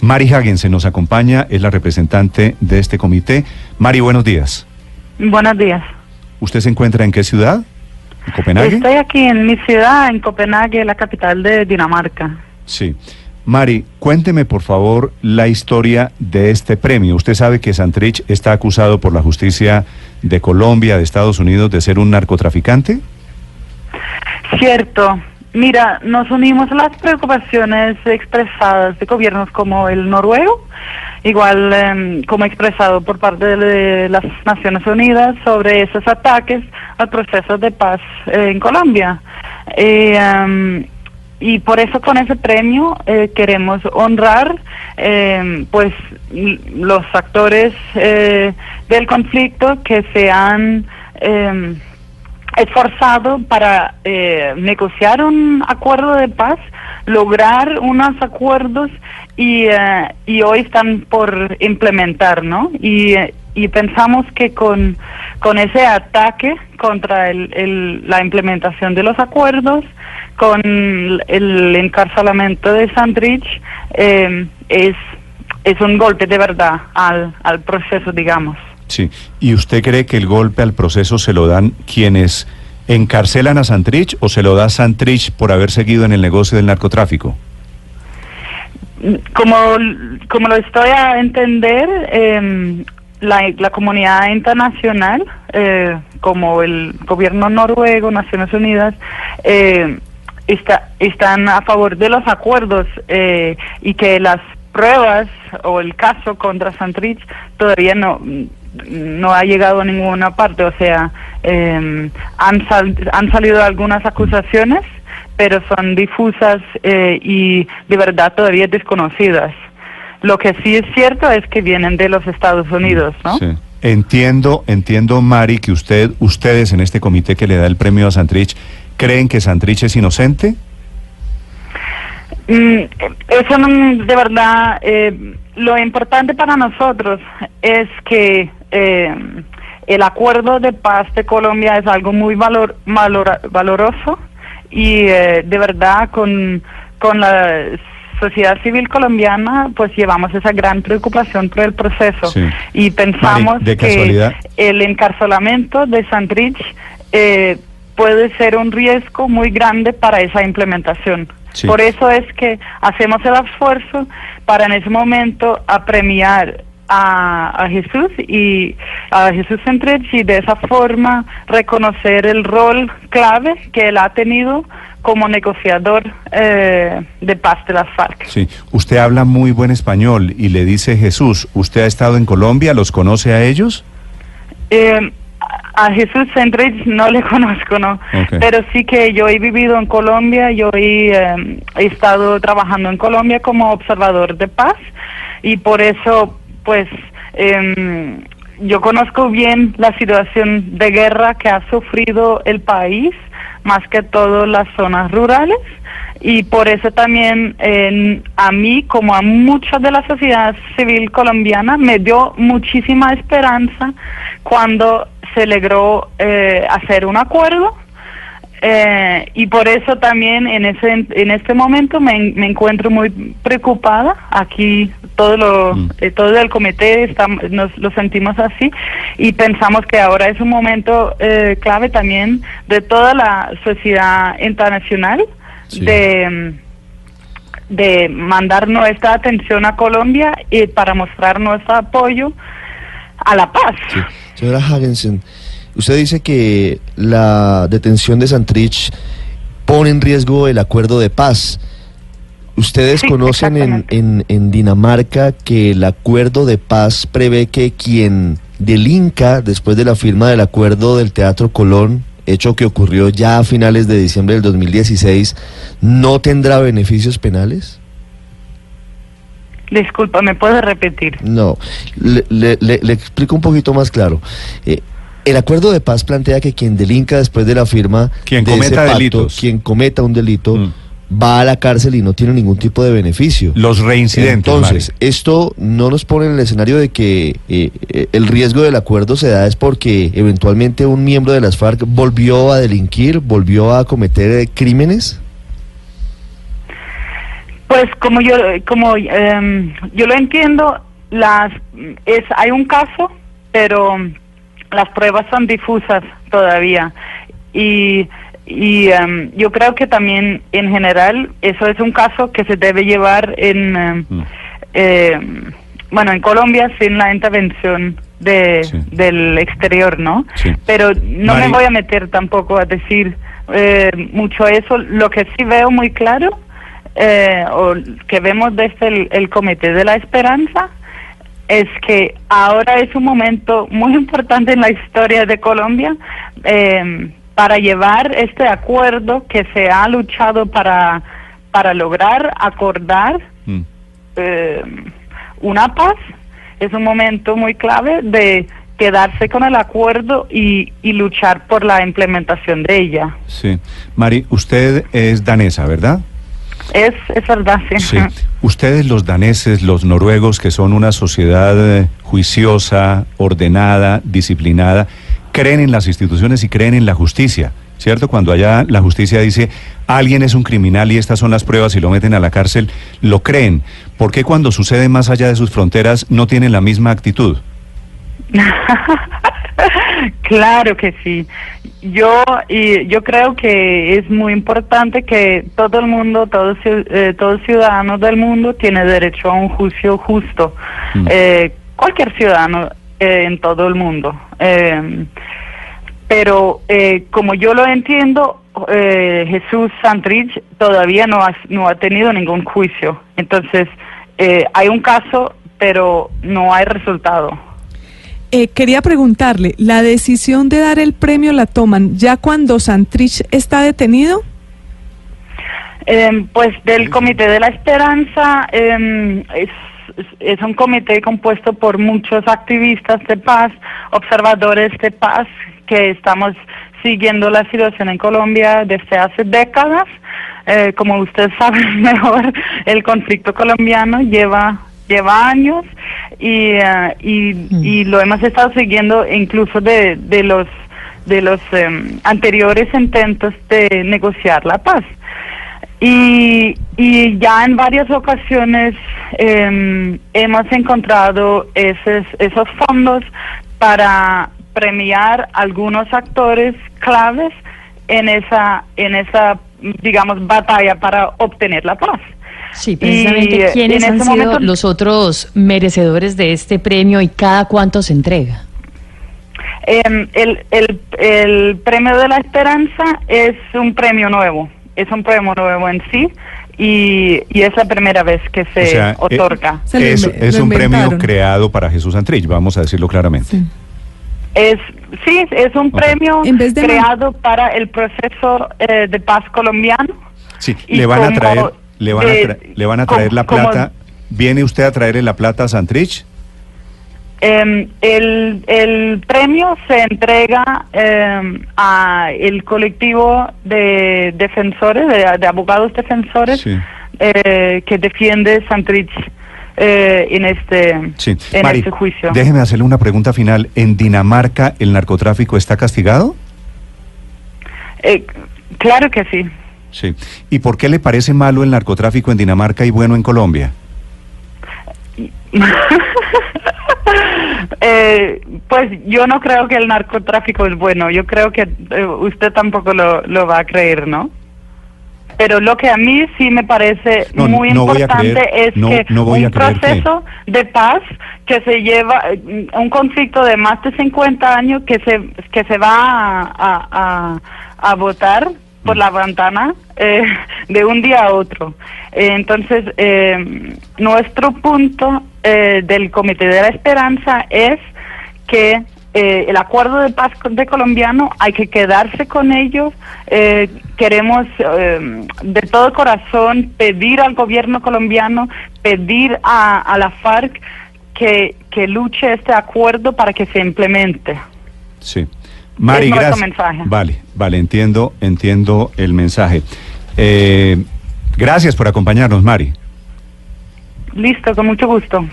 Mari Hagensen nos acompaña, es la representante de este comité. Mari, buenos días. Buenos días. ¿Usted se encuentra en qué ciudad? ¿En Copenhague? Estoy aquí en mi ciudad, en Copenhague, la capital de Dinamarca. Sí. Mari, cuénteme por favor la historia de este premio. Usted sabe que Santrich está acusado por la justicia de Colombia, de Estados Unidos, de ser un narcotraficante. Cierto. Mira, nos unimos a las preocupaciones expresadas de gobiernos como el noruego, igual em, como expresado por parte de, las Naciones Unidas sobre esos ataques al proceso de paz eh, en Colombia. Em, y por eso con ese premio eh, queremos honrar em, pues los actores eh, del conflicto que se han esforzado para eh, negociar un acuerdo de paz, lograr unos acuerdos y, eh, y hoy están por implementar, ¿no? Y, y pensamos que con, con ese ataque contra el, el, la implementación de los acuerdos, con el encarcelamiento de Sandrich, eh, es, es un golpe de verdad al, al proceso, digamos. Sí, ¿y usted cree que el golpe al proceso se lo dan quienes encarcelan a Santrich o se lo da Santrich por haber seguido en el negocio del narcotráfico? Como, como lo estoy a entender, em, la, comunidad internacional, eh, como el gobierno noruego, Naciones Unidas, eh, está, están a favor de los acuerdos eh, y que las pruebas o el caso contra Santrich todavía no no ha llegado a ninguna parte, o sea, eh, han, han salido algunas acusaciones, pero son difusas eh, y de verdad todavía desconocidas. Lo que sí es cierto es que vienen de los Estados Unidos, ¿no? Sí. Entiendo, entiendo, Mari, que usted, ustedes en este comité que le da el premio a Santrich, ¿creen que Santrich es inocente? Mm, eso de verdad, eh, lo importante para nosotros es que eh, el acuerdo de paz de Colombia es algo muy valor, valoroso y eh, de verdad con, con la sociedad civil colombiana pues llevamos esa gran preocupación por el proceso. Y pensamos que el encarcelamiento de Santrich eh, puede ser un riesgo muy grande para esa implementación. Por eso es que hacemos el esfuerzo para en ese momento apremiar a, Jesús y a Jesús entre y de esa forma reconocer el rol clave que él ha tenido como negociador eh, de paz de las FARC. Sí, usted habla muy buen español y le dice Jesús, ¿usted ha estado en Colombia? ¿Los conoce a ellos? Eh, a Jesús Sendrich no le conozco, ¿no? Pero sí que yo he vivido en Colombia, yo he, eh, he estado trabajando en Colombia como observador de paz y por eso pues em, yo conozco bien la situación de guerra que ha sufrido el país, más que todo las zonas rurales, y por eso también a mí, como a mucha de la sociedad civil colombiana, me dio muchísima esperanza cuando se logró eh, hacer un acuerdo eh, y por eso también en ese en este momento me, encuentro muy preocupada aquí todo lo mm. eh, todo el comité estamos, nos lo sentimos así y pensamos que ahora es un momento eh, clave también de toda la sociedad internacional de de mandar nuestra atención a Colombia y para mostrar nuestro apoyo a la paz. Señora Hagensen, Usted dice que la detención de Santrich pone en riesgo el acuerdo de paz. ¿Ustedes conocen en, en, Dinamarca que el acuerdo de paz prevé que quien delinca después de la firma del acuerdo del Teatro Colón, hecho que ocurrió ya a finales de diciembre del 2016, no tendrá beneficios penales? Disculpa, ¿me puede repetir? No, le, le, explico un poquito más claro. Eh, el acuerdo de paz plantea que quien delinca después de la firma quien cometa delitos. quien cometa un delito, mm. va a la cárcel y no tiene ningún tipo de beneficio. Los reincidentes. Entonces, esto no nos pone en el escenario de que eh, eh, el riesgo del acuerdo se da es porque eventualmente un miembro de las FARC volvió a delinquir, volvió a cometer eh, crímenes. Pues como yo como em, yo lo entiendo, las es hay un caso, pero las pruebas son difusas todavía. Y y em, yo creo que también en general eso es un caso que se debe llevar en mm. em, bueno en Colombia sin la intervención de del exterior no pero no me voy a meter tampoco a decir eh, mucho eso. Lo que sí veo muy claro eh, o que vemos desde el, el comité de la esperanza es que ahora es un momento muy importante en la historia de Colombia eh, para llevar este acuerdo que se ha luchado para, para lograr acordar mm. eh, una paz. Es un momento muy clave de quedarse con el acuerdo y, y luchar por la implementación de ella. Sí. Mari, usted es danesa, ¿verdad? Es, es verdad, sí. sí. Ustedes los daneses, los noruegos, que son una sociedad eh, juiciosa, ordenada, disciplinada, creen en las instituciones y creen en la justicia, ¿cierto? Cuando allá la justicia dice alguien es un criminal y estas son las pruebas y lo meten a la cárcel, lo creen. ¿Por qué cuando sucede más allá de sus fronteras no tienen la misma actitud? claro que sí. Yo y yo creo que es muy importante que todo el mundo, todos eh, todos ciudadanos del mundo tiene derecho a un juicio justo. Mm. Eh, cualquier ciudadano eh, en todo el mundo. Eh, pero eh, como yo lo entiendo, Jesús Santrich todavía no ha, no ha tenido ningún juicio. Entonces, hay un caso, pero no hay resultado. Quería preguntarle, ¿la decisión de dar el premio la toman ya cuando Santrich está detenido? pues del Comité de la Esperanza es es un comité compuesto por muchos activistas de paz, observadores de paz, que estamos siguiendo la situación en Colombia desde hace décadas. Eh, como usted sabe mejor, el conflicto colombiano lleva lleva años y, eh, mm. y, lo hemos estado siguiendo incluso de, de los de los em, anteriores intentos de negociar la paz. Y, y ya en varias ocasiones em, hemos encontrado esos, esos fondos para premiar algunos actores claves en esa, en esa, digamos, batalla para obtener la paz. Sí, precisamente, ¿quiénes han sido los otros merecedores de este premio y cada cuánto se entrega? Em, el, el, el premio de la esperanza es un premio nuevo es un premio nuevo en sí y, y es la primera vez que se eh, otorga. es, un premio creado para Jesús Antrich, vamos a decirlo claramente. Sí. Es, sí, es un premio creado para el proceso eh, de paz colombiano. Sí, le van a traer, le van, a, le van a traer la plata. ¿Viene usted a traerle la plata a Santrich? Eh, el, el, premio se entrega eh, a el colectivo de defensores, de, abogados defensores eh, que defiende Santrich eh, en este en este juicio. Déjeme hacerle una pregunta final. ¿En Dinamarca el narcotráfico está castigado? Eh, claro que sí. Sí. ¿Y por qué le parece malo el narcotráfico en Dinamarca y bueno en Colombia? Eh, pues yo no creo que el narcotráfico es bueno, yo creo que eh, usted tampoco lo, lo, va a creer, ¿no? Pero lo que a mí sí me parece muy importante es que un proceso de paz que se lleva, un conflicto de más de 50 años que se, que se va a, a, a votar por la ventana eh, de un día a otro. Eh, entonces, eh, nuestro punto del Comité de la Esperanza es que el acuerdo de paz de colombiano hay que quedarse con ellos. queremos de todo corazón pedir al gobierno colombiano, pedir a, a la FARC que, que luche este acuerdo para que se implemente. Sí. Mari, gracias. Vale, vale, entiendo, entiendo el mensaje. Eh, gracias por acompañarnos, Mari. Listo, con mucho gusto.